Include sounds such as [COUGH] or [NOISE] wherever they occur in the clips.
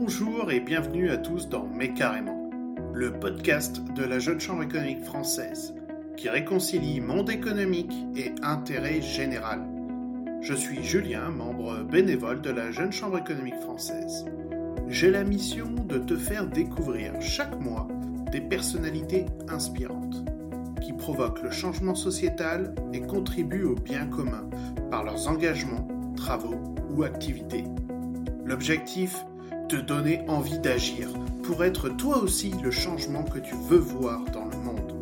Bonjour et bienvenue à tous dans Mais carrément, le podcast de la Jeune Chambre économique française qui réconcilie monde économique et intérêt général. Je suis Julien, membre bénévole de la Jeune Chambre économique française. J'ai la mission de te faire découvrir chaque mois des personnalités inspirantes qui provoquent le changement sociétal et contribuent au bien commun par leurs engagements, travaux ou activités. L'objectif Te donner envie d'agir pour être toi aussi le changement que tu veux voir dans le monde.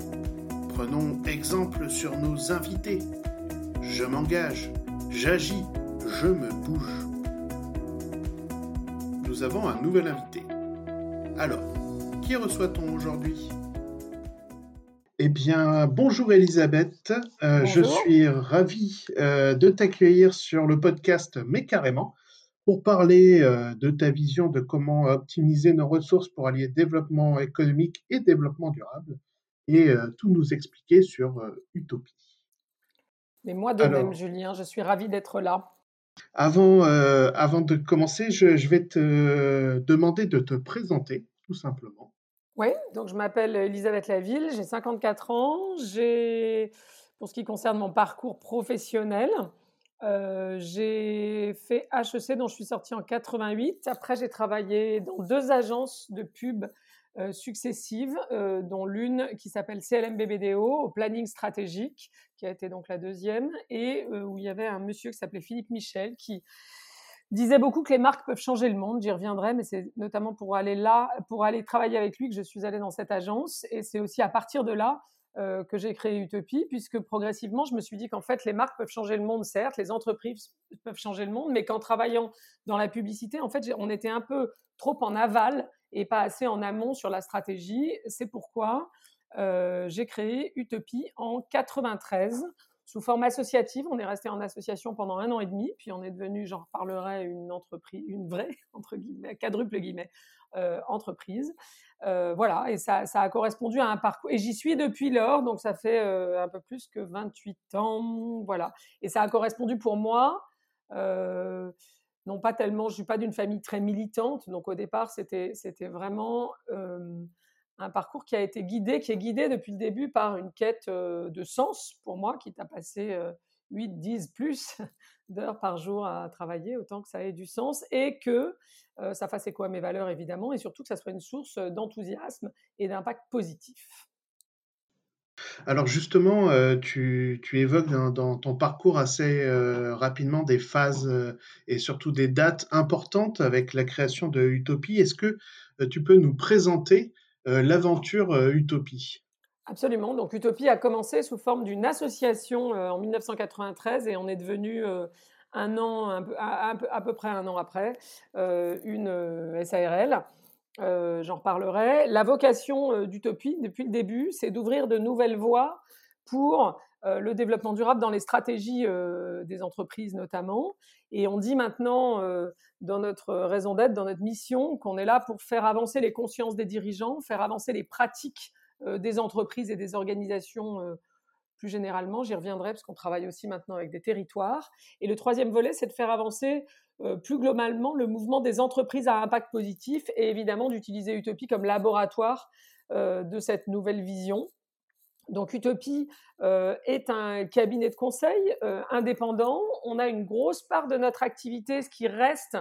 Prenons exemple sur nos invités. Je m'engage, j'agis, je me bouge. Nous avons un nouvel invité. Alors, qui reçoit-on aujourd'hui? Eh bien, bonjour Elisabeth, euh, je suis ravi euh, de t'accueillir sur le podcast Mais carrément pour parler euh, de ta vision de comment optimiser nos ressources pour allier développement économique et développement durable et tout nous expliquer sur Utopie. Mais moi de même, Julien, je suis ravi d'être là. Avant, avant de commencer, je, je vais te demander de te présenter, tout simplement. Oui, donc je m'appelle Elisabeth Laville, j'ai 54 ans. J'ai, pour ce qui concerne mon parcours professionnel, euh, j'ai fait HEC dont je suis sortie en 88. Après, j'ai travaillé dans deux agences de pub euh, successives, euh, dont l'une qui s'appelle CLMBBDO, au planning stratégique, qui a été donc la deuxième, et où il y avait un monsieur qui s'appelait Philippe Michel, qui disait beaucoup que les marques peuvent changer le monde. J'y reviendrai, mais c'est notamment pour aller là, pour aller travailler avec lui que je suis allée dans cette agence. Et c'est aussi à partir de là euh, que j'ai créé Utopie, puisque progressivement, je me suis dit qu'en fait, les marques peuvent changer le monde, certes, les entreprises peuvent changer le monde, mais qu'en travaillant dans la publicité, en fait, on était un peu trop en aval et pas assez en amont sur la stratégie. C'est pourquoi euh, j'ai créé Utopie en 93 sous forme associative. On est resté en association pendant un an et demi, puis on est devenu, j'en reparlerai, une entreprise, une vraie, [LAUGHS] entre guillemets, quadruple guillemets, entreprise. Euh, voilà, et ça, ça, a correspondu à un parcours. Et j'y suis depuis lors, donc ça fait euh, un peu plus que 28 ans. Voilà. Et ça a correspondu pour moi. non pas tellement, je suis pas d'une famille très militante, donc au départ c'était c'était vraiment un parcours qui a été guidé, qui est guidé depuis le début par une quête de sens pour moi, qui t'a passé 8, 10 plus d'heures par jour à travailler, autant que ça ait du sens, et que ça fasse écho à mes valeurs évidemment, et surtout que ça soit une source d'enthousiasme et d'impact positif. Alors justement, tu, évoques dans, ton parcours assez rapidement des phases et surtout des dates importantes avec la création de Utopie. Est-ce que tu peux nous présenter euh, l'aventure euh, Utopie? Absolument. Donc Utopie a commencé sous forme d'une association euh, en 1993 et on est devenu un an, à, peu près un an après, une SARL. J'en reparlerai. La vocation d'Utopie, depuis le début, c'est d'ouvrir de nouvelles voies pour le développement durable dans les stratégies des entreprises notamment. Et on dit maintenant dans notre raison d'être, dans notre mission, qu'on est là pour faire avancer les consciences des dirigeants, faire avancer les pratiques des entreprises et des organisations plus généralement. J'y reviendrai parce qu'on travaille aussi maintenant avec des territoires. Et le troisième volet, c'est de faire avancer plus globalement le mouvement des entreprises à impact positif et évidemment d'utiliser Utopie comme laboratoire de cette nouvelle vision. Donc Utopie euh, est un cabinet de conseil euh, indépendant. On a une grosse part de notre activité, ce qui reste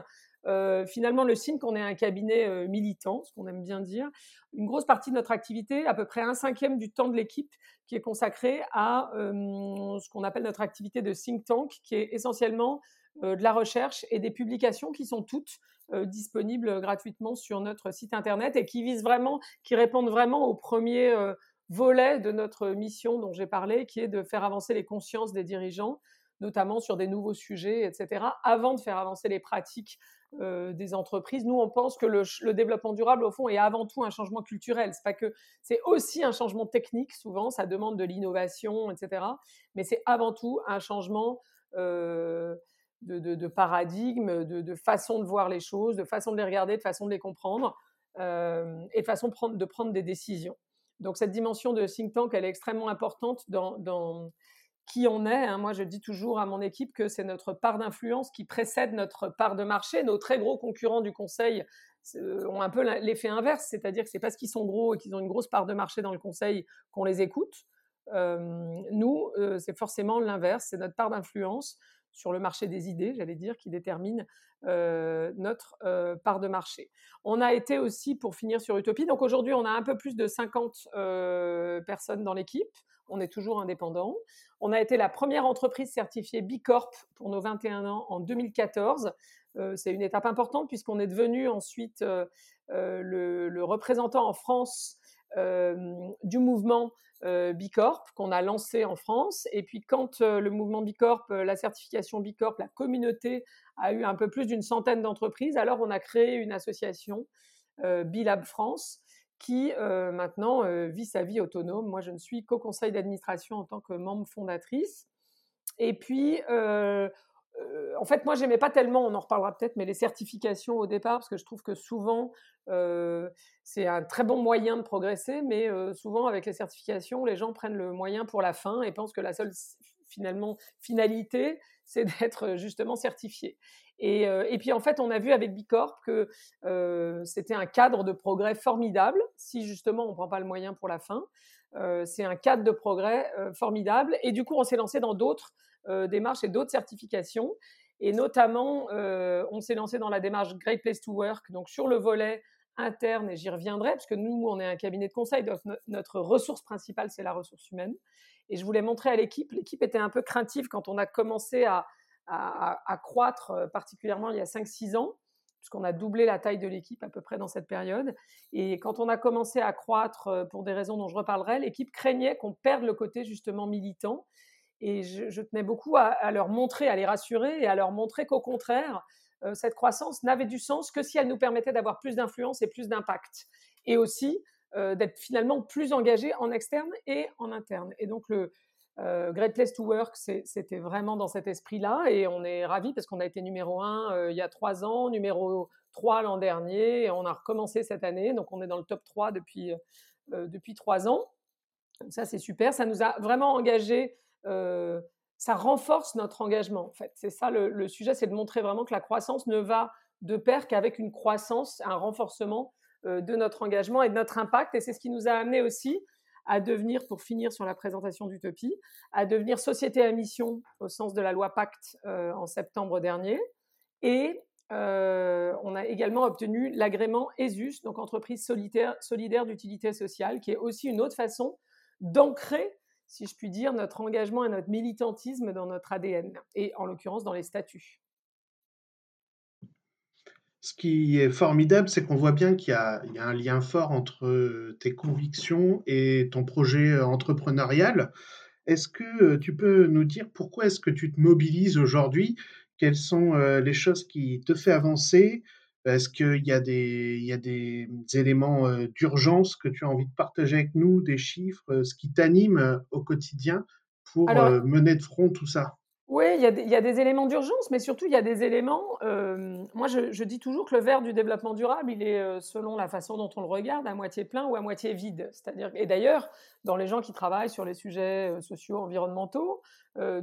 euh, finalement le signe qu'on est un cabinet militant, ce qu'on aime bien dire. Une grosse partie de notre activité, à peu près un cinquième du temps de l'équipe, qui est consacré à ce qu'on appelle notre activité de think tank, qui est essentiellement de la recherche et des publications qui sont toutes disponibles gratuitement sur notre site internet et qui visent vraiment, qui répondent vraiment aux premiers volet de notre mission dont j'ai parlé, qui est de faire avancer les consciences des dirigeants, notamment sur des nouveaux sujets, etc., avant de faire avancer les pratiques euh, des entreprises. Nous, on pense que le, développement durable, au fond, est avant tout un changement culturel. C'est pas que c'est aussi un changement technique. Souvent, ça demande de l'innovation, etc. Mais c'est avant tout un changement euh, de, paradigme, de, façon de voir les choses, de façon de les regarder, de façon de les comprendre, euh, et de façon de prendre des décisions. Donc cette dimension de think tank, elle est extrêmement importante dans, qui on est. Hein. Moi, je dis toujours à mon équipe que c'est notre part d'influence qui précède notre part de marché. Nos très gros concurrents du conseil, ont un peu l'effet inverse, c'est-à-dire que c'est parce qu'ils sont gros et qu'ils ont une grosse part de marché dans le conseil qu'on les écoute. nous, c'est forcément l'inverse, c'est notre part d'influence sur le marché des idées, j'allais dire, qui détermine notre part de marché. On a été aussi, pour finir sur Utopie, donc aujourd'hui on a un peu plus de 50 personnes dans l'équipe, on est toujours indépendant. On a été la première entreprise certifiée B Corp pour nos 21 ans en 2014. C'est une étape importante puisqu'on est devenu ensuite le, le, représentant en France du mouvement Bicorp qu'on a lancé en France. Et puis quand le mouvement Bicorp, la certification Bicorp, la communauté a eu un peu plus d'une centaine d'entreprises, alors on a créé une association Bilab France qui maintenant vit sa vie autonome. Moi, je ne suis qu'au conseil d'administration en tant que membre fondatrice. Et puis, en fait, moi, j'aimais pas tellement, on en reparlera peut-être, mais les certifications au départ, parce que je trouve que souvent, c'est un très bon moyen de progresser, mais souvent, avec les certifications, les gens prennent le moyen pour la fin et pensent que la seule, finalement, finalité, c'est d'être justement certifié. Et, et, puis, en fait, on a vu avec Bicorp que c'était un cadre de progrès formidable, si justement on ne prend pas le moyen pour la fin. c'est un cadre de progrès formidable. Et du coup, on s'est lancé dans d'autres euh, démarches et d'autres certifications. Et notamment, euh, on s'est lancé dans la démarche Great Place to Work, donc sur le volet interne, et j'y reviendrai, parce que nous, on est un cabinet de conseil, donc notre ressource principale, c'est la ressource humaine. Et je voulais montrer à l'équipe, l'équipe était un peu craintive quand on a commencé à, à, croître, euh, particulièrement il y a 5-6 ans, puisqu'on a doublé la taille de l'équipe à peu près dans cette période. Et quand on a commencé à croître pour des raisons dont je reparlerai, l'équipe craignait qu'on perde le côté justement militant et je, tenais beaucoup à, leur montrer, à les rassurer et à leur montrer qu'au contraire, euh, cette croissance n'avait du sens que si elle nous permettait d'avoir plus d'influence et plus d'impact. Et aussi euh, d'être finalement plus engagés en externe et en interne. Et donc le euh, Great Place to Work, c'était vraiment dans cet esprit-là. Et on est ravis parce qu'on a été numéro un il y a trois ans, numéro 3 l'an dernier, et on a recommencé cette année. Donc on est dans le top 3 depuis, depuis trois ans. Ça, c'est super. Ça nous a vraiment engagés ça renforce notre engagement. En fait, c'est ça le, sujet, c'est de montrer vraiment que la croissance ne va de pair qu'avec une croissance, un renforcement de notre engagement et de notre impact. Et c'est ce qui nous a amené aussi à devenir, pour finir sur la présentation d'Utopie, à devenir société à mission au sens de la loi Pacte en septembre dernier. Et on a également obtenu l'agrément ESUS, donc entreprise solidaire d'utilité sociale, qui est aussi une autre façon d'ancrer si je puis dire, notre engagement et notre militantisme dans notre ADN, et en l'occurrence dans les statuts. Ce qui est formidable, c'est qu'on voit bien qu'il y, a un lien fort entre tes convictions et ton projet entrepreneurial. Est-ce que tu peux nous dire pourquoi est-ce que tu te mobilises aujourd'hui? Quelles sont les choses qui te font avancer? Est-ce qu'il y, a des, il y a des éléments d'urgence que tu as envie de partager avec nous, des chiffres, ce qui t'anime au quotidien pour mener de front tout ça? Oui, il y, a des, éléments d'urgence, mais surtout il y a des éléments. moi, je, dis toujours que le verre du développement durable, il est selon la façon dont on le regarde, à moitié plein ou à moitié vide. C'est-à-dire, et d'ailleurs, dans les gens qui travaillent sur les sujets sociaux, environnementaux,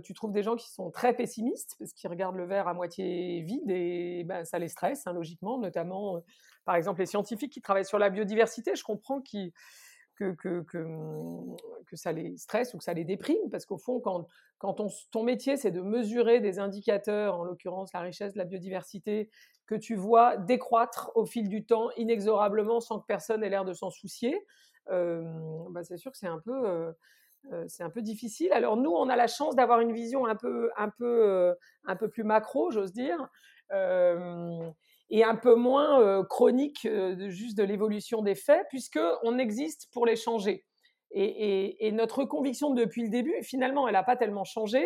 tu trouves des gens qui sont très pessimistes parce qu'ils regardent le verre à moitié vide et ben, ça les stresse, hein, logiquement, notamment, par exemple, les scientifiques qui travaillent sur la biodiversité. Je comprends qu'ils mmh, que, ça les stresse ou que ça les déprime, parce qu'au fond, quand, ton métier, c'est de mesurer des indicateurs, en l'occurrence la richesse de la biodiversité, que tu vois décroître au fil du temps inexorablement sans que personne ait l'air de s'en soucier, bah c'est sûr que c'est un peu... un peu difficile. Alors nous, on a la chance d'avoir une vision un peu, un peu, un peu plus macro, j'ose dire et un peu moins chronique de, juste de l'évolution des faits, puisqu'on existe pour les changer. Et, notre conviction depuis le début, finalement, elle n'a pas tellement changé.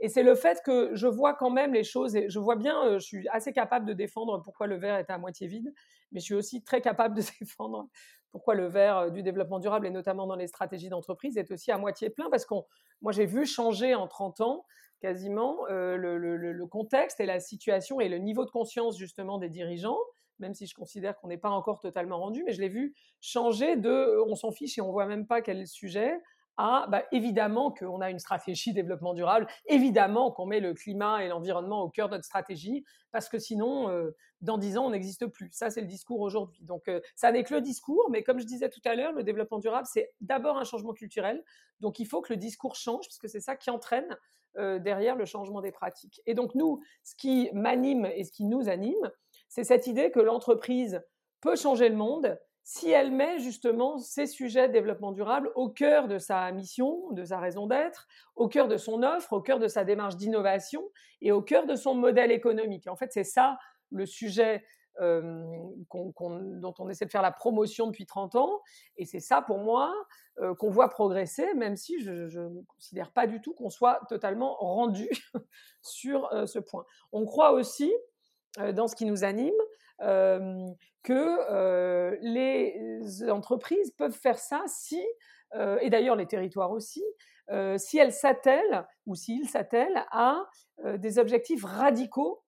Et c'est le fait que je vois quand même les choses, et je vois bien, je suis assez capable de défendre pourquoi le verre est à moitié vide, mais je suis aussi très capable de [LAUGHS] défendre pourquoi le verre du développement durable, et notamment dans les stratégies d'entreprise, est aussi à moitié plein, parce que moi j'ai vu changer en 30 ans quasiment euh, le, contexte et la situation et le niveau de conscience justement des dirigeants, même si je considère qu'on n'est pas encore totalement rendu, mais je l'ai vu changer de euh, on s'en fiche et on voit même pas quel sujet, à bah, évidemment qu'on a une stratégie développement durable, évidemment qu'on met le climat et l'environnement au cœur de notre stratégie, parce que sinon, euh, dans dix ans, on n'existe plus. Ça, c'est le discours aujourd'hui. Donc, euh, ça n'est que le discours, mais comme je disais tout à l'heure, le développement durable, c'est d'abord un changement culturel. Donc, il faut que le discours change, parce que c'est ça qui entraîne euh, derrière le changement des pratiques. Et donc, nous, ce qui m'anime et ce qui nous anime, c'est cette idée que l'entreprise peut changer le monde si elle met justement ces sujets de développement durable au cœur de sa mission, de sa raison d'être, au cœur de son offre, au cœur de sa démarche d'innovation et au cœur de son modèle économique. en fait, c'est ça le sujet euh, dont on essaie de faire la promotion depuis 30 ans. Et c'est ça, pour moi, euh, qu'on voit progresser, même si je ne considère pas du tout qu'on soit totalement rendu [LAUGHS] sur euh, ce point. On croit aussi, dans ce qui nous anime, que les entreprises peuvent faire ça si, et d'ailleurs les territoires aussi, si elles s'attellent ou s'ils s'attellent à des objectifs radicaux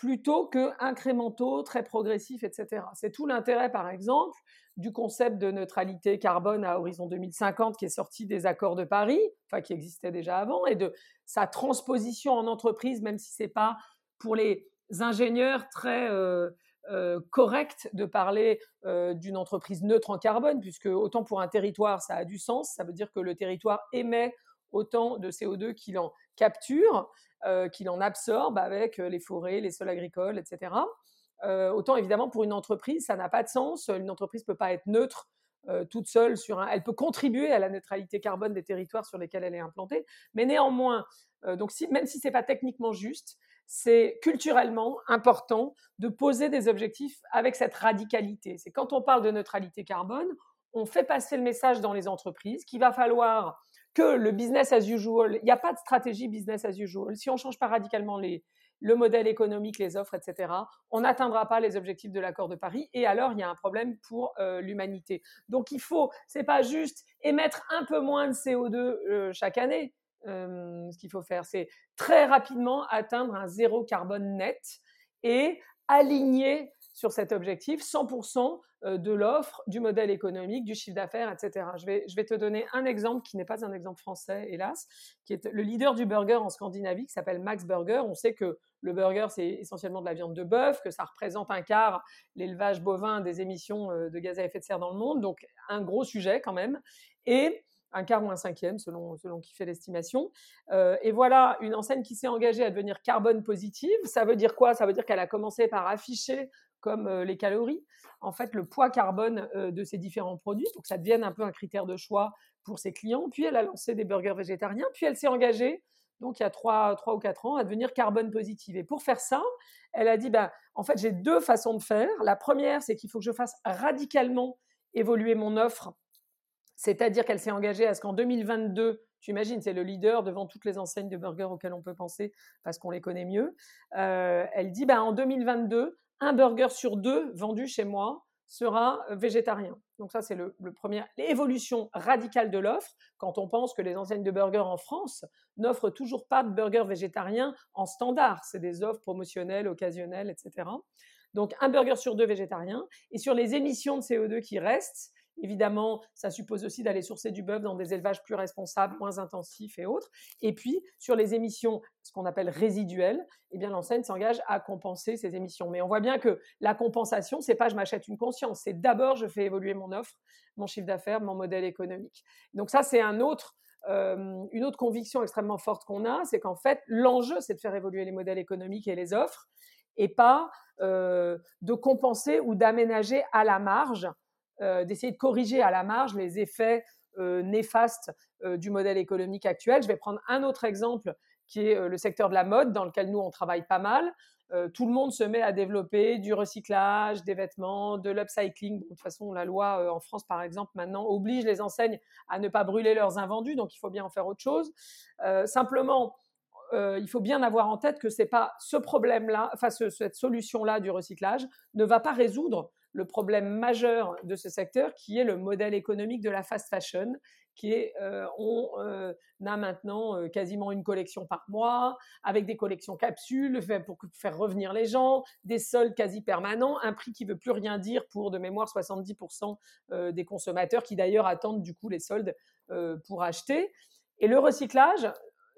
plutôt que incrémentaux, très progressifs, etc. C'est tout l'intérêt, par exemple, du concept de neutralité carbone à horizon 2050 qui est sorti des accords de Paris, enfin qui existait déjà avant, et de sa transposition en entreprise, même si c'est pas pour les ingénieurs très euh, correct de parler euh, d'une entreprise neutre en carbone, puisque autant pour un territoire, ça a du sens. Ça veut dire que le territoire émet autant de CO2 qu'il en capture, euh, qu'il en absorbe avec les forêts, les sols agricoles, etc. autant évidemment pour une entreprise, ça n'a pas de sens. Une entreprise ne peut pas être neutre toute seule sur un. Elle peut contribuer à la neutralité carbone des territoires sur lesquels elle est implantée, mais néanmoins, donc si, même si pas techniquement juste, c'est culturellement important de poser des objectifs avec cette radicalité. C'est quand on parle de neutralité carbone, on fait passer le message dans les entreprises qu'il va falloir que le business as usual, il n'y a pas de stratégie business as usual. Si on ne change pas radicalement les, le modèle économique, les offres, etc., on n'atteindra pas les objectifs de l'accord de Paris et alors il y a un problème pour euh, l'humanité. Donc il faut, c'est pas juste émettre un peu moins de CO2 euh, chaque année, ce qu'il faut faire, c'est très rapidement atteindre un zéro carbone net et aligner sur cet objectif 100% de l'offre, du modèle économique, du chiffre d'affaires, etc. Je vais, je vais te donner un exemple qui n'est pas un exemple français, hélas, qui est le leader du burger en Scandinavie, qui s'appelle Max Burger. On sait que le burger, c'est essentiellement de la viande de bœuf, que ça représente un quart l'élevage bovin des émissions de gaz à effet de serre dans le monde, donc un gros sujet quand même. Et un quart ou un cinquième selon, selon qui fait l'estimation. Euh, et voilà une enseigne qui s'est engagée à devenir carbone positive. Ça veut dire quoi? Ça veut dire qu'elle a commencé par afficher comme euh, les calories, en fait, le poids carbone euh, de ses différents produits, pour que ça devienne un peu un critère de choix pour ses clients. Puis elle a lancé des burgers végétariens. Puis elle s'est engagée, donc il y a trois, trois ou quatre ans, à devenir carbone positive. Et pour faire ça, elle a dit, ben, en fait, j'ai deux façons de faire. La première, c'est qu'il faut que je fasse radicalement évoluer mon offre c'est-à-dire qu'elle s'est engagée à ce qu'en 2022, tu imagines, c'est le leader devant toutes les enseignes de burgers auxquelles on peut penser parce qu'on les connaît mieux. Euh, elle dit, bah, en 2022, un burger sur deux vendu chez moi sera végétarien. Donc ça, c'est le, premier. L'évolution radicale de l'offre, quand on pense que les enseignes de burgers en France n'offrent toujours pas de burger végétarien en standard. C'est des offres promotionnelles, occasionnelles, etc. Donc un burger sur deux végétarien. Et sur les émissions de CO2 qui restent, Évidemment, ça suppose aussi d'aller sourcer du bœuf dans des élevages plus responsables, moins intensifs et autres. Et puis, sur les émissions, ce qu'on appelle résiduelles, eh bien, l'enseigne s'engage à compenser ces émissions. Mais on voit bien que la compensation, c'est pas je m'achète une conscience, c'est d'abord je fais évoluer mon offre, mon chiffre d'affaires, mon modèle économique. Donc ça, c'est euh, une autre conviction extrêmement forte qu'on a, c'est qu'en fait, l'enjeu, c'est de faire évoluer les modèles économiques et les offres, et pas euh, de compenser ou d'aménager à la marge d'essayer de corriger à la marge les effets euh, néfastes euh, du modèle économique actuel. Je vais prendre un autre exemple qui est le secteur de la mode, dans lequel nous, on travaille pas mal. tout le monde se met à développer du recyclage, des vêtements, de l'upcycling. de toute façon, la loi en France, par exemple, maintenant oblige les enseignes à ne pas brûler leurs invendus, donc il faut bien en faire autre chose. simplement, il faut bien avoir en tête que c'est pas ce problème-là, enfin cette solution-là du recyclage ne va pas résoudre le problème majeur de ce secteur qui est le modèle économique de la fast fashion qui est euh, on euh, a maintenant euh, quasiment une collection par mois, avec des collections capsules pour faire revenir les gens, des soldes quasi permanents, un prix qui veut plus rien dire pour de mémoire 70% des consommateurs qui d'ailleurs attendent du coup les soldes pour acheter. Et le recyclage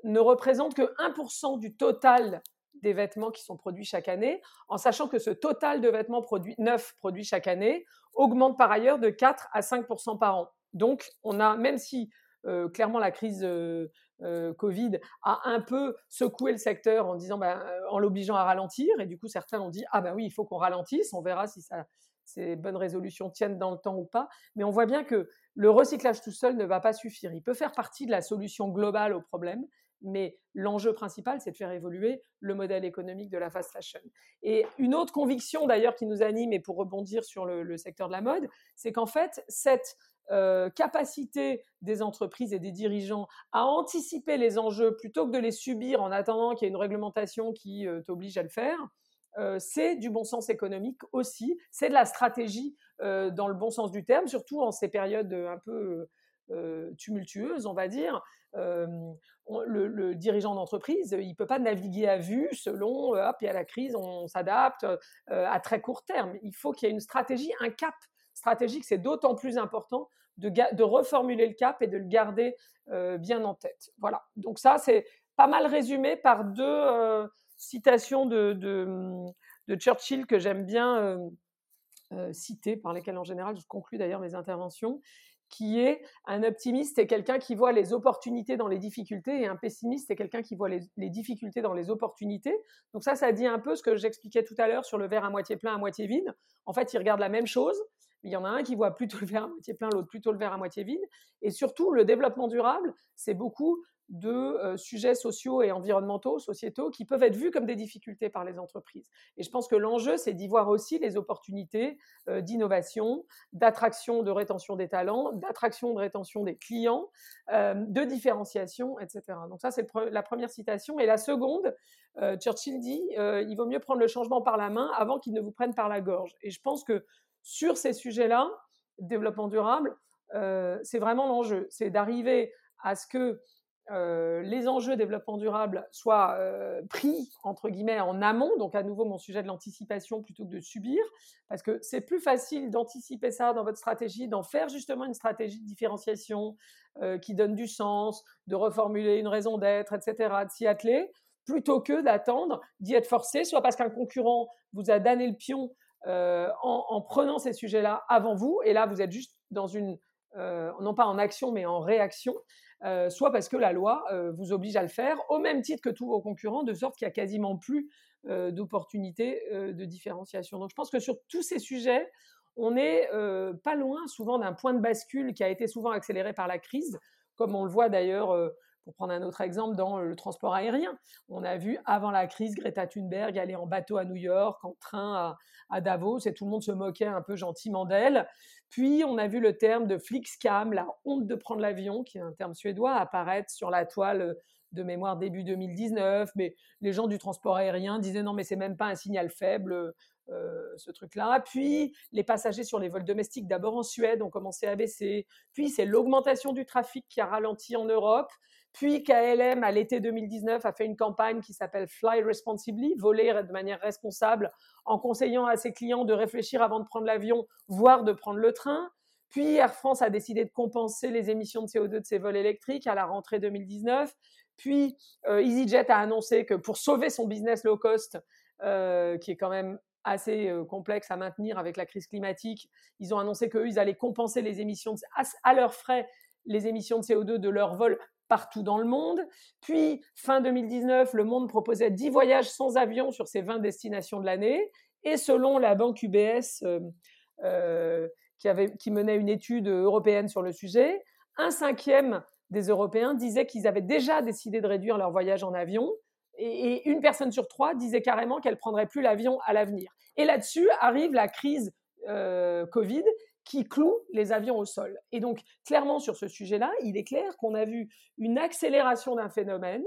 ne représente que 1% du total des vêtements qui sont produits chaque année, en sachant que ce total de vêtements produits, neufs produits chaque année augmente par ailleurs de 4 à 5% par an. Donc, on a, même si euh, clairement la crise euh, euh, Covid a un peu secoué le secteur en ben, en l'obligeant à ralentir, et du coup certains ont dit, ah ben oui, il faut qu'on ralentisse, on verra si ces bonnes résolutions tiennent dans le temps ou pas. Mais on voit bien que le recyclage tout seul ne va pas suffire. Il peut faire partie de la solution globale au problème, mais l'enjeu principal, c'est de faire évoluer le modèle économique de la fast fashion. Et une autre conviction d'ailleurs qui nous anime, et pour rebondir sur le secteur de la mode, c'est qu'en fait, cette euh, capacité des entreprises et des dirigeants à anticiper les enjeux plutôt que de les subir en attendant qu'il y ait une réglementation qui euh, t'oblige à le faire, euh, c'est du bon sens économique aussi, c'est de la stratégie dans le bon sens du terme, surtout en ces périodes un peu tumultueuses, on va dire. Le, dirigeant d'entreprise, il ne peut pas naviguer à vue selon, hop, il y a la crise, on s'adapte à très court terme. Il faut qu'il y ait une stratégie, un cap stratégique, c'est d'autant plus important de, reformuler le cap et de le garder euh, bien en tête. Voilà. Donc ça, c'est pas mal résumé par deux euh, citations de, de, Churchill que j'aime bien euh, citer, par lesquelles en général je conclue d'ailleurs mes interventions, qui est un optimiste et quelqu'un qui voit les opportunités dans les difficultés et un pessimiste c'est quelqu'un qui voit les, les, difficultés dans les opportunités. Donc ça, ça dit un peu ce que j'expliquais tout à l'heure sur le verre à moitié plein, à moitié vide. En fait, il regarde la même chose, il y en a un qui voit plutôt le verre à moitié plein, l'autre plutôt le verre à moitié vide. Et surtout, le développement durable, c'est beaucoup de euh, sujets sociaux et environnementaux, sociétaux, qui peuvent être vus comme des difficultés par les entreprises. Et je pense que l'enjeu, c'est d'y voir aussi les opportunités euh, d'innovation, d'attraction, de rétention des talents, d'attraction, de rétention des clients, euh, de différenciation, etc. Donc ça, c'est la première citation. Et la seconde, Churchill dit, il vaut mieux prendre le changement par la main avant qu'il ne vous prenne par la gorge. Et je pense que sur ces sujets-là, développement durable, c'est vraiment l'enjeu. C'est d'arriver à ce que euh, les enjeux développement durable soient euh, pris entre guillemets en amont, donc à nouveau mon sujet de l'anticipation plutôt que de subir, parce que c'est plus facile d'anticiper ça dans votre stratégie, d'en faire justement une stratégie de différenciation qui donne du sens, de reformuler une raison d'être, etc., de s'y atteler, plutôt que d'attendre d'y être forcé, soit parce qu'un concurrent vous a donné le pion euh, en, prenant ces sujets-là avant vous. Et là, vous êtes juste dans une, euh, non pas en action, mais en réaction, euh, soit parce que la loi vous oblige à le faire, au même titre que tous vos concurrents, de sorte qu'il n'y a quasiment plus d'opportunités de différenciation. Donc je pense que sur tous ces sujets, on n'est pas loin souvent d'un point de bascule qui a été souvent accéléré par la crise, comme on le voit d'ailleurs pour prendre un autre exemple, dans le transport aérien, on a vu avant la crise Greta Thunberg aller en bateau à New York, en train à, Davos, et tout le monde se moquait un peu gentiment d'elle. Puis on a vu le terme de Flixcam, la honte de prendre l'avion, qui est un terme suédois, apparaître sur la toile de mémoire début 2019. Mais les gens du transport aérien disaient non, mais c'est même pas un signal faible. Euh, ce truc-là. Puis les passagers sur les vols domestiques, d'abord en Suède, ont commencé à baisser. Puis c'est l'augmentation du trafic qui a ralenti en Europe. Puis KLM, à l'été 2019, a fait une campagne qui s'appelle Fly Responsibly, voler de manière responsable, en conseillant à ses clients de réfléchir avant de prendre l'avion, voire de prendre le train. Puis Air France a décidé de compenser les émissions de CO2 de ses vols électriques à la rentrée 2019. Puis euh, EasyJet a annoncé que pour sauver son business low cost, euh, qui est quand même assez euh, complexe à maintenir avec la crise climatique, ils ont annoncé qu'eux, ils allaient compenser les émissions à, à leurs frais les émissions de CO2 de leurs vols partout dans le monde. Puis, fin 2019, le monde proposait 10 voyages sans avion sur ces 20 destinations de l'année. Et selon la banque UBS, euh, euh, qui, menait une étude européenne sur le sujet, un cinquième des Européens disaient qu'ils avaient déjà décidé de réduire leur voyage en avion. Et, une personne sur trois disait carrément qu'elle prendrait plus l'avion à l'avenir. Et là-dessus arrive la crise euh, Covid qui cloue les avions au sol. Et donc, clairement, sur ce sujet-là, il est clair qu'on a vu une accélération d'un phénomène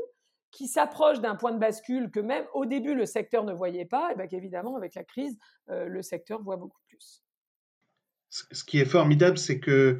qui s'approche d'un point de bascule que même au début le secteur ne voyait pas, et bien qu'évidemment avec la crise, le secteur voit beaucoup plus ce qui est formidable, c'est que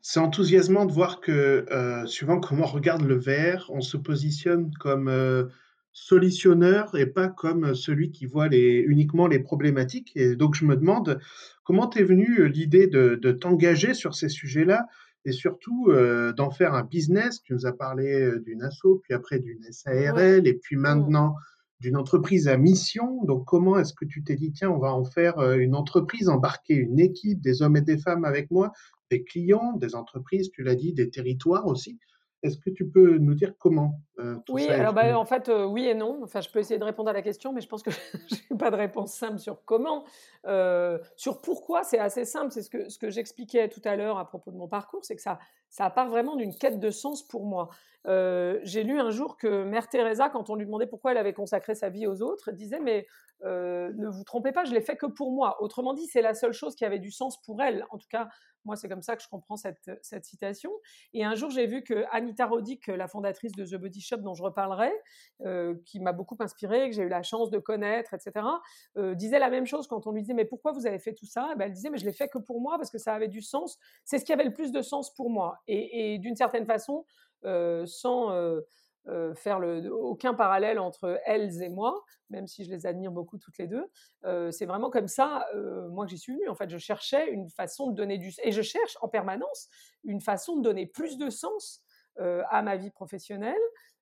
c'est enthousiasmant de voir que, euh, suivant comment on regarde le verre, on se positionne comme euh, solutionneur et pas comme celui qui voit les, uniquement les problématiques. Et donc, je me demande comment t'es venue euh, l'idée de, de t'engager sur ces sujets-là et surtout d'en faire un business? Tu nous as parlé d'une asso, puis après d'une SARL, et puis maintenant d'une entreprise à mission. Donc, comment est-ce que tu t'es dit, tiens, on va en faire euh, une entreprise, embarquer une équipe, des hommes et des femmes avec moi, des clients, des entreprises, tu l'as dit, des territoires aussi? Est-ce que tu peux nous dire comment euh, Oui, alors bah, en fait, euh, oui et non. Enfin, je peux essayer de répondre à la question, mais je pense que [LAUGHS] je n'ai pas de réponse simple sur comment. sur pourquoi, c'est assez simple. C'est ce que, ce que j'expliquais tout à l'heure à propos de mon parcours, c'est que ça, ça part vraiment d'une quête de sens pour moi. J'ai lu un jour que Mère Teresa, quand on lui demandait pourquoi elle avait consacré sa vie aux autres, disait mais ne vous trompez pas, je l'ai fait que pour moi. Autrement dit, c'est la seule chose qui avait du sens pour elle. En tout cas, moi, c'est comme ça que je comprends cette, citation. Et un jour, j'ai vu que Anita Roddick, la fondatrice de The Body Shop, dont je reparlerai, qui m'a beaucoup inspirée, que j'ai eu la chance de connaître, etc., disait la même chose quand on lui disait mais pourquoi vous avez fait tout ça? Eh ben, Elle disait mais je l'ai fait que pour moi parce que ça avait du sens. C'est ce qui avait le plus de sens pour moi. et d'une certaine façon, sans faire le, aucun parallèle entre elles et moi, même si je les admire beaucoup toutes les deux. c'est vraiment comme ça, moi, que j'y suis venue. En fait, je cherchais une façon de donner du... Et je cherche en permanence une façon de donner plus de sens à ma vie professionnelle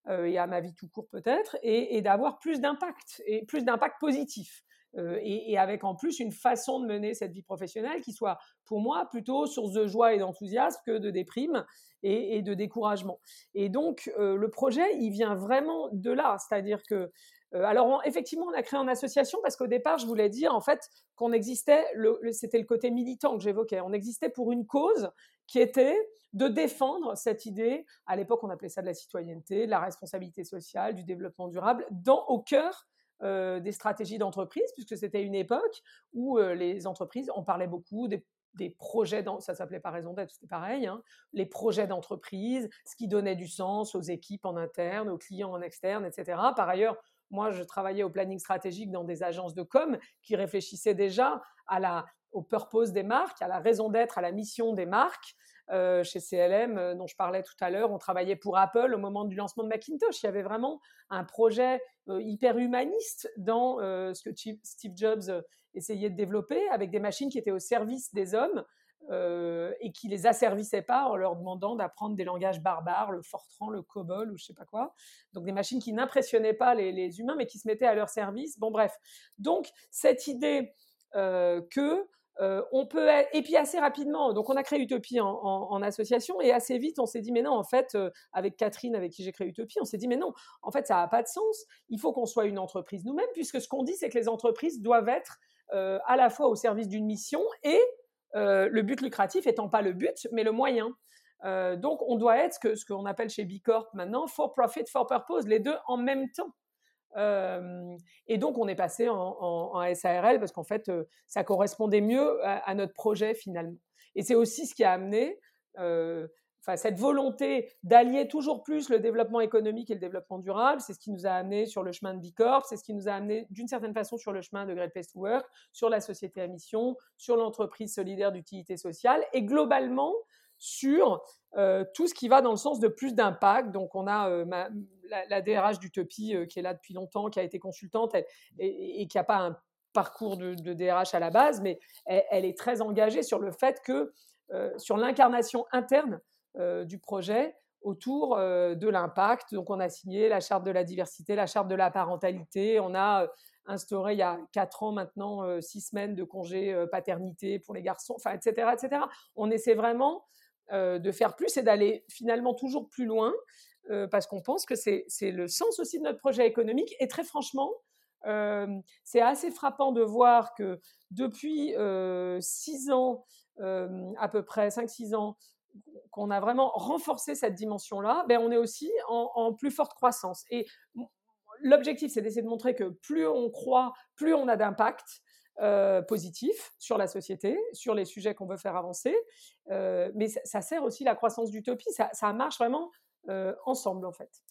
et à ma vie tout court peut-être, et, d'avoir plus d'impact, et plus d'impact positif. Et, et, avec en plus une façon de mener cette vie professionnelle qui soit pour moi plutôt source de joie et d'enthousiasme que de déprime et, de découragement. Et donc, euh, le projet, il vient vraiment de là. C'est-à-dire que, euh, alors, effectivement, on a créé une association parce qu'au départ, je voulais dire, en fait, qu'on existait, c'était le côté militant que j'évoquais, on existait pour une cause qui était de défendre cette idée, à l'époque, on appelait ça de la citoyenneté, de la responsabilité sociale, du développement durable, dans, au cœur euh, des stratégies d'entreprise, puisque c'était une époque où les entreprises, on parlait beaucoup des projets, ça s'appelait pas raison d'être, c'était pareil, hein, les projets d'entreprise, ce qui donnait du sens aux équipes en interne, aux clients en externe, etc. Par ailleurs, moi, je travaillais au planning stratégique dans des agences de com qui réfléchissaient déjà à la, au purpose des marques, à la raison d'être, à la mission des marques. Euh, chez CLM, euh, dont je parlais tout à l'heure, on travaillait pour Apple au moment du lancement de Macintosh. Il y avait vraiment un projet euh, hyper humaniste dans ce que Steve Jobs essayait de développer, avec des machines qui étaient au service des hommes et qui les asservissaient pas en leur demandant d'apprendre des langages barbares, le Fortran, le COBOL ou je sais pas quoi. Donc des machines qui n'impressionnaient pas les, les, humains, mais qui se mettaient à leur service. Bon bref. Donc cette idée que on peut et puis assez rapidement, donc on a créé Utopie en, association et assez vite on s'est dit mais non en fait avec Catherine avec qui j'ai créé Utopie on s'est dit mais non en fait ça n'a pas de sens. Il faut qu'on soit une entreprise nous-mêmes puisque ce qu'on dit c'est que les entreprises doivent être à la fois au service d'une mission et le but lucratif étant pas le but mais le moyen. Donc on doit être ce que ce qu'on appelle chez Bicorp maintenant for profit for purpose les deux en même temps et donc, on est passé en, SARL parce qu'en fait, ça correspondait mieux à, notre projet finalement. Et c'est aussi ce qui a amené cette volonté d'allier toujours plus le développement économique et le développement durable. C'est ce qui nous a amené sur le chemin de Bicorp, c'est ce qui nous a amené d'une certaine façon sur le chemin de Great Place Work, sur la société à mission, sur l'entreprise solidaire d'utilité sociale et globalement sur tout ce qui va dans le sens de plus d'impact. Donc, on a la, DRH d'Utopie qui est là depuis longtemps, qui a été consultante et, qui n'a pas un parcours de, DRH à la base, mais elle, est très engagée sur le fait que, sur l'incarnation interne du projet autour de l'impact. Donc, on a signé la charte de la diversité, la charte de la parentalité. On a instauré il y a quatre ans maintenant six semaines de congé paternité pour les garçons, enfin, etc., etc. On essaie vraiment euh, de faire plus et d'aller finalement toujours plus loin, euh, parce qu'on pense que c'est le sens aussi de notre projet économique. Et très franchement, euh, c'est assez frappant de voir que depuis six ans, à peu près 5-6 ans, qu'on a vraiment renforcé cette dimension-là, ben on est aussi en, plus forte croissance. Et l'objectif, c'est d'essayer de montrer que plus on croit, plus on a d'impact, euh, positif sur la société, sur les sujets qu'on veut faire avancer, euh, mais ça, sert aussi la croissance d'utopie, ça, ça, marche vraiment euh, ensemble en fait.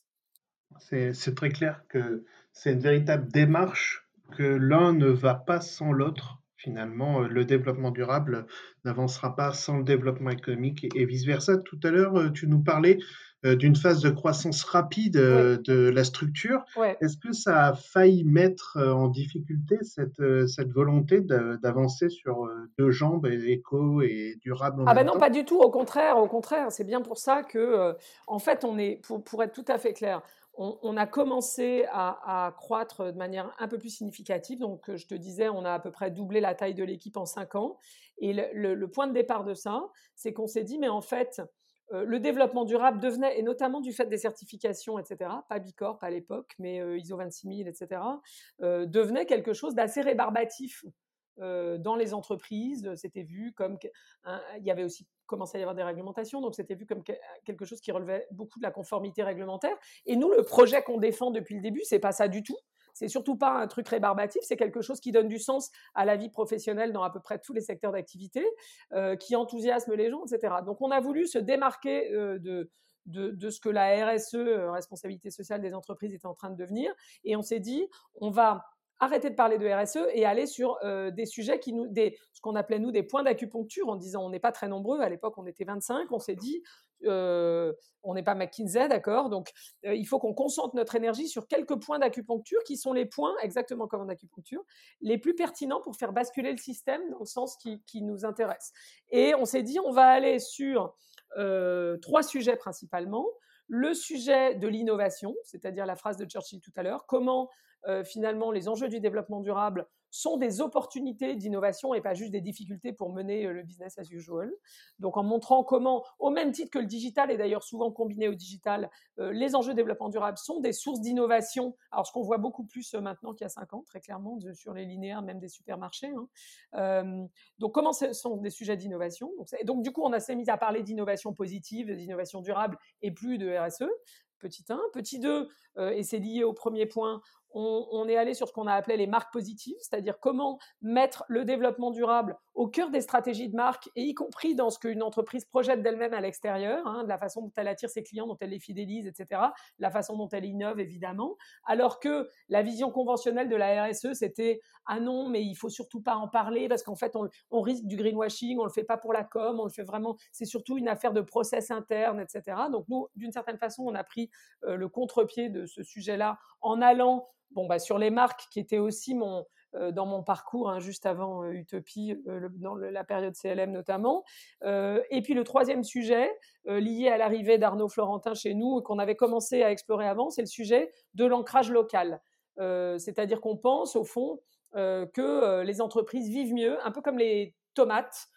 C'est très clair que c'est une véritable démarche que l'un ne va pas sans l'autre. Finalement, le développement durable n'avancera pas sans le développement économique et vice-versa. Tout à l'heure, tu nous parlais euh, d'une phase de croissance rapide euh, de la structure. Est-ce que ça a failli mettre euh, en difficulté cette, cette volonté d'avancer sur deux jambes, éco et durable Ah ben non, pas du tout. Au contraire, au contraire, c'est bien pour ça que, en fait, on est, pour, pour, être tout à fait clair, on, a commencé à, croître de manière un peu plus significative. Donc, je te disais, on a à peu près doublé la taille de l'équipe en cinq ans. Et le, le point de départ de ça, c'est qu'on s'est dit, mais en fait, euh, le développement durable devenait, et notamment du fait des certifications, etc., pas Bicorp à l'époque, mais euh, ISO 26000, etc., euh, devenait quelque chose d'assez rébarbatif dans les entreprises. C'était vu comme. il y avait aussi commencé à y avoir des réglementations, donc c'était vu comme quelque chose qui relevait beaucoup de la conformité réglementaire. Et nous, le projet qu'on défend depuis le début, c'est pas ça du tout. C'est surtout pas un truc rébarbatif, c'est quelque chose qui donne du sens à la vie professionnelle dans à peu près tous les secteurs d'activité, euh, qui enthousiasme les gens, etc. Donc on a voulu se démarquer euh, de, de, ce que la RSE, euh, responsabilité sociale des entreprises, était en train de devenir. Et on s'est dit, on va arrêter de parler de RSE et aller sur des sujets qui nous, ce qu'on appelait nous des points d'acupuncture en disant on n'est pas très nombreux. À l'époque, on était 25. On s'est dit euh, on n'est pas McKinsey, d'accord? Donc, euh, il faut qu'on concentre notre énergie sur quelques points d'acupuncture qui sont les points, exactement comme en acupuncture, les plus pertinents pour faire basculer le système dans le sens qui, nous intéresse. Et on s'est dit, on va aller sur euh, trois sujets principalement. Le sujet de l'innovation, c'est-à-dire la phrase de Churchill tout à l'heure, comment finalement les enjeux du développement durable sont des opportunités d'innovation et pas juste des difficultés pour mener euh, le business as usual. Donc en montrant comment, au même titre que le digital est d'ailleurs souvent combiné au digital, euh, les enjeux de développement durable sont des sources d'innovation. Alors ce qu'on voit beaucoup plus euh, maintenant qu'il y a cinq ans, très clairement, sur les linéaires, même des supermarchés. Hein. donc comment ce sont des sujets d'innovation? Donc, donc du coup, on s'est mis à parler d'innovation positive, d'innovation durable et plus de RSE petit 1. Petit 2, et c'est lié au premier point, on, est allé sur ce qu'on a appelé les marques positives, c'est-à-dire comment mettre le développement durable au cœur des stratégies de marque, et y compris dans ce qu'une entreprise projette d'elle-même à l'extérieur, hein, de la façon dont elle attire ses clients, dont elle les fidélise, etc., la façon dont elle innove, évidemment, alors que la vision conventionnelle de la RSE, c'était « ah non, mais il faut surtout pas en parler, parce qu'en fait, on, risque du greenwashing, on le fait pas pour la com, on le fait vraiment, c'est surtout une affaire de process interne, etc. » Donc nous, d'une certaine façon, on a pris euh, le contre-pied de ce sujet-là en allant bon, bah, sur les marques qui étaient aussi mon, euh, dans mon parcours hein, juste avant euh, Utopie, euh, dans la période CLM notamment. et puis le troisième sujet, lié à l'arrivée d'Arnaud Florentin chez nous, qu'on avait commencé à explorer avant, c'est le sujet de l'ancrage local. C'est-à-dire qu'on pense au fond que les entreprises vivent mieux, un peu comme les tomates.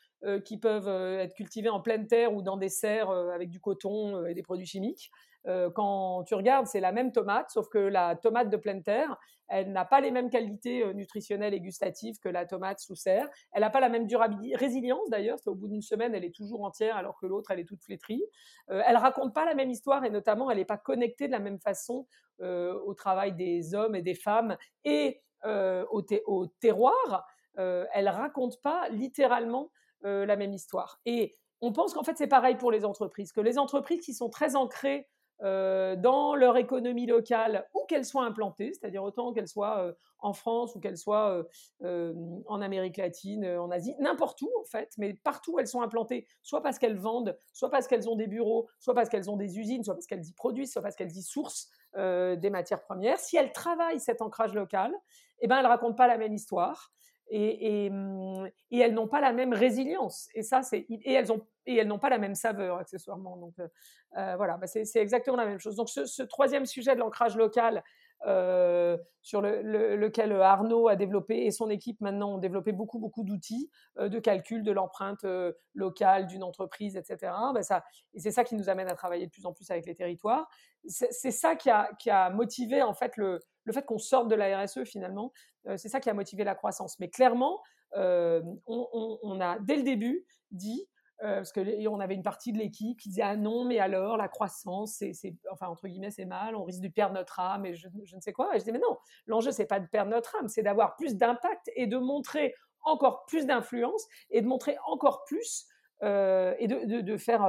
Qui peuvent être cultivées en pleine terre ou dans des serres avec du coton et des produits chimiques. Euh, quand tu regardes, c'est la même tomate, sauf que la tomate de pleine terre, elle n'a pas les mêmes qualités euh, nutritionnelles et gustatives que la tomate sous serre. Elle n'a pas la même durabilité, résilience d'ailleurs. Au bout d'une semaine, elle est toujours entière, alors que l'autre, elle est toute flétrie. Euh, elle raconte pas la même histoire et notamment, elle n'est pas connectée de la même façon au travail des hommes et des femmes et au, au, terroir. elle raconte pas littéralement la même histoire. Et on pense qu'en fait, c'est pareil pour les entreprises, que les entreprises qui sont très ancrées euh, dans leur économie locale où qu'elles soient implantées, c'est-à-dire autant qu'elles soient euh, en France ou qu'elles soient euh, en Amérique latine, en Asie, n'importe où en fait, mais partout où elles sont implantées, soit parce qu'elles vendent, soit parce qu'elles ont des bureaux, soit parce qu'elles ont des usines, soit parce qu'elles y produisent, soit parce qu'elles y sourcent des matières premières. Si elles travaillent cet ancrage local, eh ben elles racontent pas la même histoire et, mmh, et, elles n'ont pas la même résilience. Et ça, c'est et elles ont et elles n'ont pas la même saveur accessoirement. Donc euh, euh, voilà, bah, c'est exactement la même chose. Donc ce, troisième sujet de l'ancrage local. Euh, sur lequel Arnaud a développé et son équipe maintenant ont développé beaucoup beaucoup d'outils de calcul de l'empreinte locale d'une entreprise, etc. Ça, et c'est ça qui nous amène à travailler de plus en plus avec les territoires. C'est ça qui a, qui a motivé en fait le, le fait qu'on sorte de la RSE finalement, euh, c'est ça qui a motivé la croissance. Mais clairement, euh, on, a dès le début dit, euh, parce qu'on avait une partie de l'équipe qui disait ah non mais alors la croissance c'est enfin entre guillemets c'est mal on risque de perdre notre âme et je, ne sais quoi et je disais mais non l'enjeu c'est pas de perdre notre âme c'est d'avoir plus d'impact et de montrer encore plus d'influence et de montrer encore plus et de, faire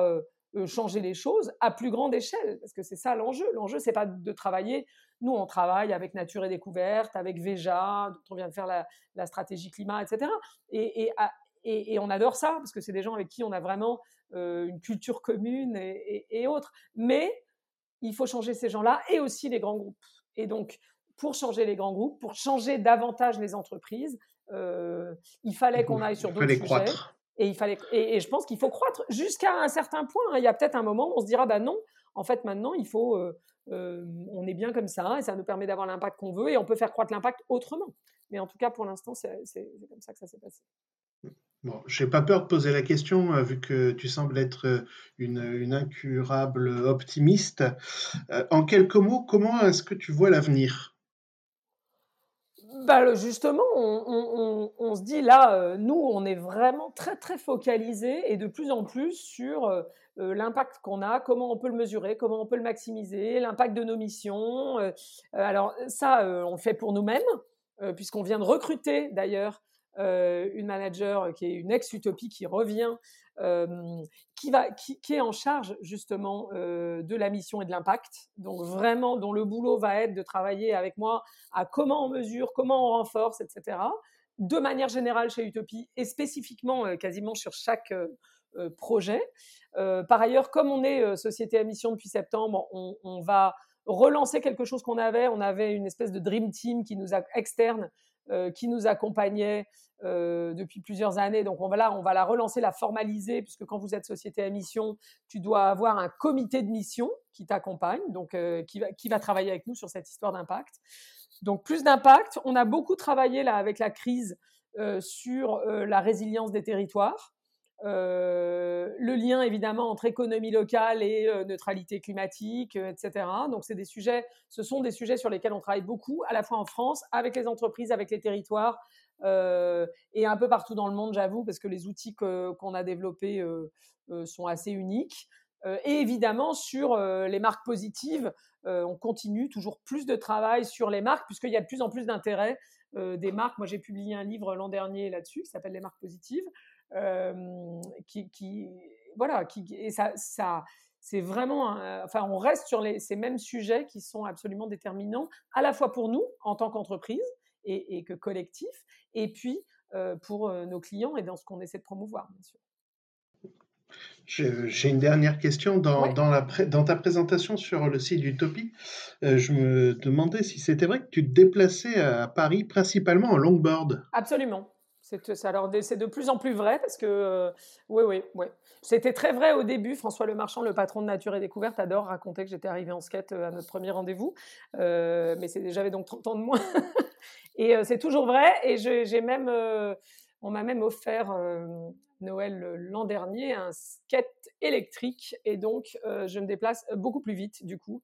changer les choses à plus grande échelle, parce que c'est ça l'enjeu. L'enjeu, c'est pas de travailler. Nous, on travaille avec Nature et Découverte, avec Veja, dont on vient de faire la, stratégie climat, etc. Et, et, on adore ça, parce que c'est des gens avec qui on a vraiment une culture commune et, autres. Mais il faut changer ces gens-là et aussi les grands groupes. Et donc, pour changer les grands groupes, pour changer davantage les entreprises, il fallait qu'on aille sur d'autres sujets. Et, il fallait, et, je pense qu'il faut croître jusqu'à un certain point. Hein. Il y a peut-être un moment où on se dira, bah non, en fait, maintenant, il faut, euh, euh, on est bien comme ça, et ça nous permet d'avoir l'impact qu'on veut, et on peut faire croître l'impact autrement. Mais en tout cas, pour l'instant, c'est comme ça que ça s'est passé. Bon, je n'ai pas peur de poser la question, euh, vu que tu sembles être une, incurable optimiste. en quelques mots, comment est-ce que tu vois l'avenir? Bah, justement, on, se dit là, euh, nous, on est vraiment très très focalisé et de plus en plus sur euh, euh, l'impact qu'on a, comment on peut le mesurer, comment on peut le maximiser, l'impact de nos missions. alors ça, on le fait pour nous-mêmes, puisqu'on vient de recruter d'ailleurs une manager qui est une ex-utopie qui revient qui, va, qui, est en charge justement de la mission et de l'impact. Donc vraiment, dont le boulot va être de travailler avec moi à comment on mesure, comment on renforce, etc. De manière générale chez Utopie et spécifiquement quasiment sur chaque projet. par ailleurs, comme on est société à mission depuis septembre, on, on va relancer quelque chose qu'on avait. On avait une espèce de dream team qui nous a externe euh, qui nous accompagnait euh, depuis plusieurs années. Donc on va, là, on va la relancer, la formaliser, puisque quand vous êtes société à mission, tu dois avoir un comité de mission qui t'accompagne, donc euh, qui, va, qui va travailler avec nous sur cette histoire d'impact. Donc plus d'impact. On a beaucoup travaillé là avec la crise sur la résilience des territoires. Euh, le lien évidemment entre économie locale et euh, neutralité climatique, euh, etc. Donc c'est des sujets, ce sont des sujets sur lesquels on travaille beaucoup, à la fois en France, avec les entreprises, avec les territoires et un peu partout dans le monde, j'avoue, parce que les outils qu'on a développés sont assez uniques. et évidemment sur les marques positives, on continue toujours plus de travail sur les marques puisqu'il y a de plus en plus d'intérêt des marques. Moi j'ai publié un livre l'an dernier là-dessus qui s'appelle Les marques positives qui, qui, voilà, qui, et ça, ça c'est vraiment, enfin, on reste sur les, ces mêmes sujets qui sont absolument déterminants, à la fois pour nous en tant qu'entreprise et, que collectif, et puis pour nos clients et dans ce qu'on essaie de promouvoir, bien sûr. J'ai une dernière question. Dans, dans, la, dans, ta présentation sur le site d'Utopie, je me demandais si c'était vrai que tu te déplaçais à Paris principalement en longboard. Absolument. C'est de plus en plus vrai parce que, oui, oui, oui. C'était très vrai au début. François Le Marchand, le patron de Nature et Découverte, adore raconter que j'étais arrivé en skate à notre premier rendez-vous. Euh, mais j'avais donc 30 ans de moins. [LAUGHS] et c'est toujours vrai. Et j'ai même, on m'a même offert Noël l'an dernier un skate électrique. Et donc, je me déplace beaucoup plus vite, du coup.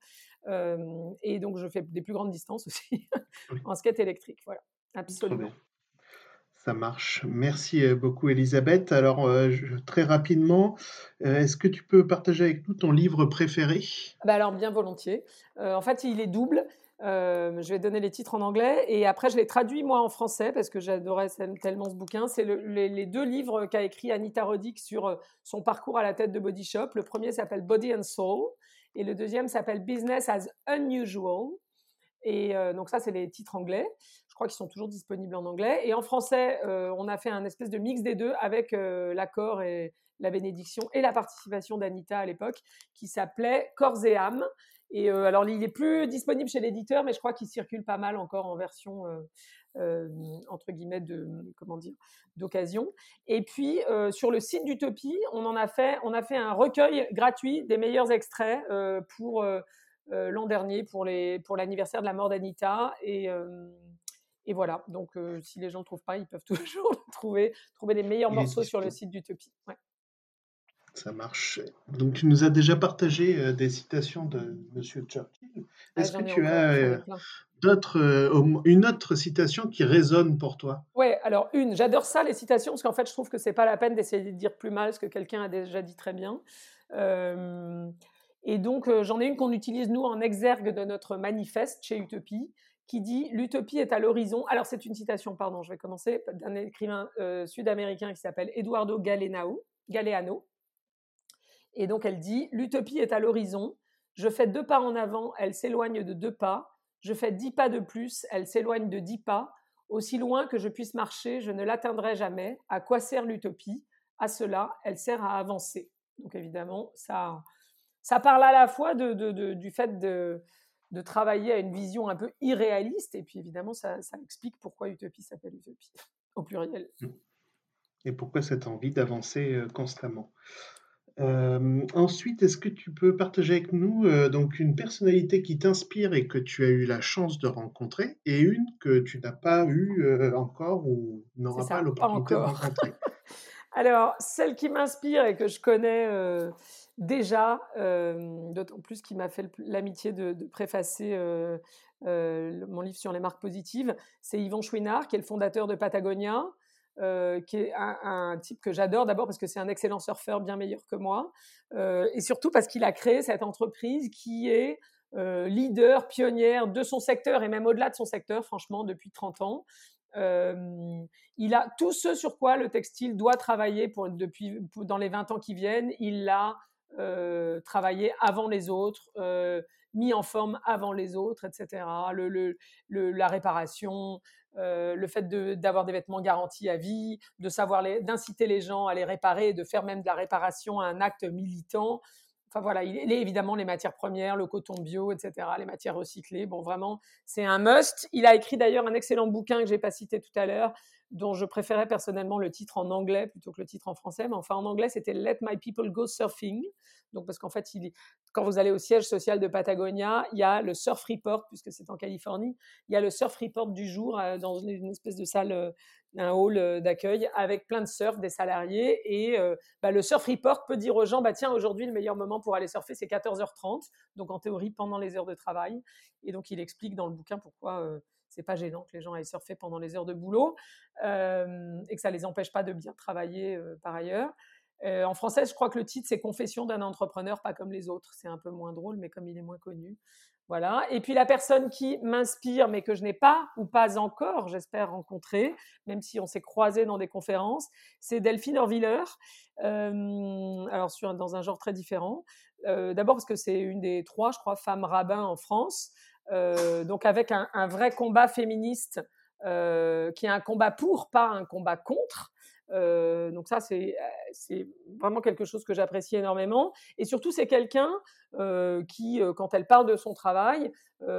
et donc, je fais des plus grandes distances aussi [LAUGHS] en skate électrique. Voilà, absolument. Ça marche. Merci euh, beaucoup, Elisabeth. Alors, euh, très rapidement, euh, est-ce que tu peux partager avec nous ton livre préféré? Bah Alors, bien volontiers. en fait, il est double. je vais donner les titres en anglais et après, je les traduis moi en français parce que j'adorais tellement ce bouquin. C'est les, deux livres qu'a écrit Anita Roddick sur son parcours à la tête de Body Shop. Le premier s'appelle Body and Soul et le deuxième s'appelle Business as Unusual. Et donc ça, c'est les titres anglais. Je crois qu'ils sont toujours disponibles en anglais. Et en français, on a fait un espèce de mix des deux avec l'accord et la bénédiction et la participation d'Anita à l'époque, qui s'appelait Corps et âme. Et alors, il est plus disponible chez l'éditeur, mais je crois qu'il circule pas mal encore en version entre guillemets de comment dire d'occasion. Et puis sur le site d'Utopie, on en a fait, on a fait un recueil gratuit des meilleurs extraits pour euh, l'an dernier pour les pour l'anniversaire de la mort d'Anita et euh, et voilà, donc euh, si les gens ne trouvent pas, ils peuvent [LAUGHS] toujours trouver, trouver les meilleurs morceaux sur le site d'Utopie. Ouais. Ça marche. Donc tu nous as déjà partagé des citations de Monsieur Churchill. Ah, Est-ce que tu as d'autres, une autre citation qui résonne pour toi? Oui, alors une. J'adore ça les citations parce qu'en fait je trouve que c'est pas la peine d'essayer de dire plus mal ce que quelqu'un a déjà dit très bien. Et donc, euh, j'en ai une qu'on utilise, nous, en exergue de notre manifeste chez Utopie, qui dit L'utopie est à l'horizon. Alors, c'est une citation, pardon, je vais commencer, d'un écrivain euh, sud-américain qui s'appelle Eduardo Galeano, Galeano. Et donc elle dit, l'utopie est à l'horizon, je fais deux pas en avant, elle s'éloigne de deux pas, je fais dix pas de plus, elle s'éloigne de dix pas, aussi loin que je puisse marcher, je ne l'atteindrai jamais. À quoi sert l'utopie? À cela, elle sert à avancer. Donc évidemment, ça, ça parle à la fois du fait de, travailler à une vision un peu irréaliste, et puis évidemment, ça, explique pourquoi Utopie s'appelle Utopie, [LAUGHS] au pluriel. Et pourquoi cette envie d'avancer euh, constamment? Euh, ensuite, est-ce que tu peux partager avec nous euh, donc une personnalité qui t'inspire et que tu as eu la chance de rencontrer, et une que tu n'as pas eu encore ou n'auras pas l'opportunité de rencontrer? [LAUGHS] Alors, celle qui m'inspire et que je connais déjà, d'autant plus qu'il m'a fait l'amitié de, préfacer mon livre sur les marques positives, c'est Yvon Chouinard, qui est le fondateur de Patagonia, qui est un, type que j'adore d'abord parce que c'est un excellent surfeur, bien meilleur que moi, et surtout parce qu'il a créé cette entreprise qui est leader, pionnière de son secteur et même au-delà de son secteur, franchement, depuis 30 ans. Il a tout ce sur quoi le textile doit travailler depuis, dans les 20 ans qui viennent, il l'a travailler avant les autres, mis en forme avant les autres, etc. La réparation, le fait d'avoir des vêtements garantis à vie, de savoir d'inciter les gens à les réparer, de faire même de la réparation un acte militant. Il est évidemment les matières premières, le coton bio, etc., les matières recyclées. Bon, vraiment, c'est un must. Il a écrit d'ailleurs un excellent bouquin que j'ai pas cité tout à l'heure, dont je préférais personnellement le titre en anglais plutôt que le titre en français. Mais enfin, en anglais, c'était Let My People Go Surfing. Donc, parce qu'en fait, il, quand vous allez au siège social de Patagonia, il y a le Surf Report, puisque c'est en Californie, il y a le Surf Report du jour euh, dans une, espèce de salle, euh, un hall euh, d'accueil avec plein de surf, des salariés. Et bah, le Surf Report peut dire aux gens, bah, tiens, aujourd'hui, le meilleur moment pour aller surfer, c'est 14h30. Donc, en théorie, pendant les heures de travail. Et donc, il explique dans le bouquin pourquoi c'est pas gênant que les gens aillent surfer pendant les heures de boulot et que ça les empêche pas de bien travailler par ailleurs. en français, je crois que le titre c'est Confession d'un entrepreneur pas comme les autres. C'est un peu moins drôle, mais comme il est moins connu. Voilà. Et puis la personne qui m'inspire, mais que je n'ai pas ou pas encore, j'espère rencontrer, même si on s'est croisé dans des conférences, c'est Delphine Orviller. alors sur, dans un genre très différent. D'abord parce que c'est une des trois, je crois, femmes rabbins en France. Euh, donc avec un, vrai combat féministe euh, qui est un combat pour, pas un combat contre. Euh, donc ça, c'est vraiment quelque chose que j'apprécie énormément. Et surtout, c'est quelqu'un qui, quand elle parle de son travail,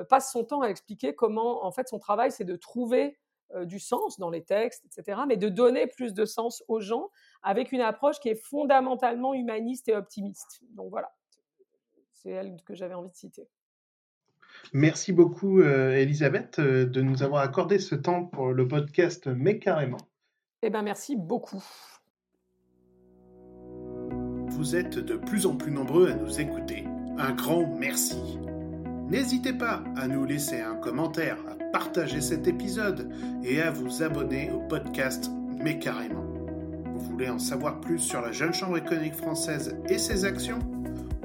passe son temps à expliquer comment, en fait, son travail, c'est de trouver du sens dans les textes, etc., mais de donner plus de sens aux gens avec une approche qui est fondamentalement humaniste et optimiste. Donc voilà, c'est elle que j'avais envie de citer. Merci beaucoup, euh, Elisabeth, euh, de nous avoir accordé ce temps pour le podcast Mais carrément. Eh bien, merci beaucoup. Vous êtes de plus en plus nombreux à nous écouter. Un grand merci. N'hésitez pas à nous laisser un commentaire, à partager cet épisode et à vous abonner au podcast Mais carrément. Vous voulez en savoir plus sur la Jeune Chambre économique française et ses actions?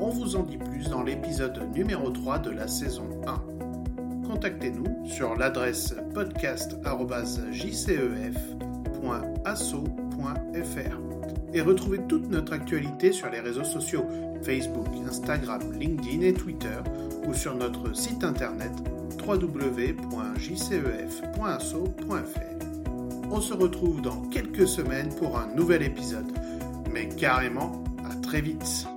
On vous en dit plus dans l'épisode numéro 3 de la saison 1. Contactez-nous sur l'adresse podcast.jcef.asso.fr et retrouvez toute notre actualité sur les réseaux sociaux Facebook, Instagram, LinkedIn et Twitter ou sur notre site internet www.jcef.asso.fr. On se retrouve dans quelques semaines pour un nouvel épisode. Mais carrément, à très vite